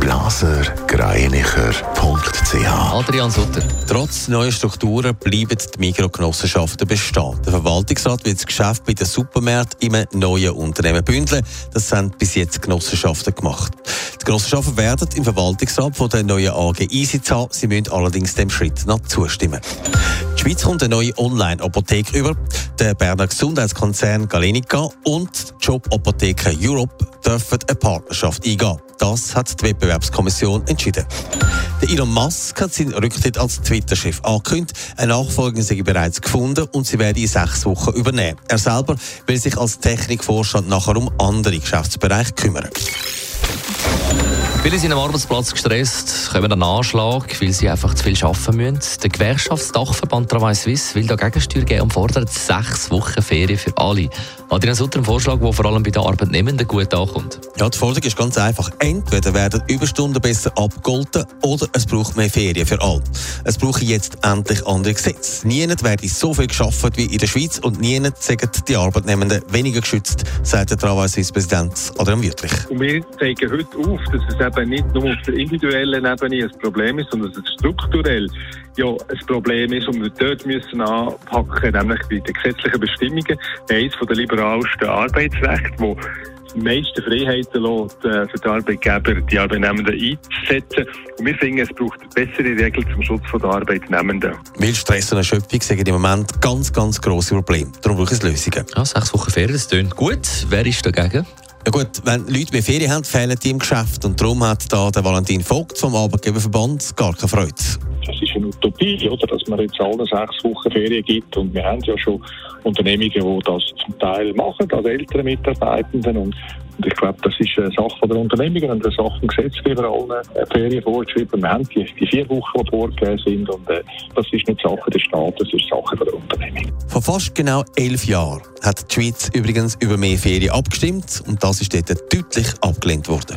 blasergreinicher.ch Adrian Sutter. Trotz neuer Strukturen bleiben die Mikrogenossenschaften bestehen. Der Verwaltungsrat will das Geschäft bei den Supermärkten in einem neuen Unternehmen bündeln. Das haben bis jetzt Genossenschaften gemacht. Die Genossenschaften werden im Verwaltungsrat von der neuen AG Einsitz haben. Sie müssen allerdings dem Schritt noch zustimmen. Die Schweiz kommt eine neue Online-Apotheke über. Der Berner Gesundheitskonzern Galenica und die Job-Apotheke Europe dürfen eine Partnerschaft eingehen. Das hat die Wettbewerbskommission entschieden. Der Elon Musk hat seinen Rücktritt als Twitter-Chef angekündigt. Ein Nachfolger sei bereits gefunden und sie werde in sechs Wochen übernehmen. Er selber will sich als Technikvorstand nachher um andere Geschäftsbereiche kümmern. Viele sind am Arbeitsplatz gestresst, kommen einen Anschlag, weil sie einfach zu viel arbeiten müssen. Der Gewerkschaftsdachverband Travail Suisse will da Gegensteuer geben und fordert sechs Wochen Ferien für alle. Adrian Sutter, ein Vorschlag, der vor allem bei den Arbeitnehmenden gut ankommt. Ja, die Forderung ist ganz einfach. Entweder werden Überstunden besser abgegolten oder es braucht mehr Ferien für alle. Es braucht jetzt endlich andere Gesetze. Niemand werde so viel geschafft wie in der Schweiz und niemand sagen die Arbeitnehmenden weniger geschützt, sagt der Travail Suisse Präsident Adrian Wüttrich. Und wir zeigen heute auf, dass es eben nicht nur auf der individuellen Ebene ein Problem ist, sondern dass es strukturell ja ein Problem ist und wir dort müssen anpacken, nämlich bei den gesetzlichen Bestimmungen. Eines von der liberalsten Arbeitsrecht, wo die meisten Freiheiten lässt, äh, für die Arbeitgeber die Arbeitnehmenden einzusetzen. Und wir finden, es braucht bessere Regeln zum Schutz der Arbeitnehmenden. Weil Stress und Erschöpfung sind im Moment ganz, ganz grosse Probleme. Darum braucht es Lösungen. Ja, sechs Wochen Ferien, das klingt gut. Wer ist dagegen? Ja gut, wenn Leute mehr Ferien haben, fehlen die im Geschäft. Und darum hat da der Valentin Vogt vom Arbeitgeberverband gar keine Freude. Das ist eine Utopie, oder? dass man jetzt alle sechs Wochen Ferien gibt. Und wir haben ja schon Unternehmungen, die das zum Teil machen, als ältere Mitarbeitenden. Und, und ich glaube, das ist eine Sache der Unternehmungen und eine Sache im Gesetzgeber allen Ferien vorgeschrieben. Wir haben die, die vier Wochen, die vorgegeben sind. Und äh, das ist nicht Sache des Staates, das ist Sache der Unternehmung. Vor fast genau elf Jahren hat die Schweiz übrigens über mehr Ferien abgestimmt. Und das ist dort deutlich abgelehnt worden.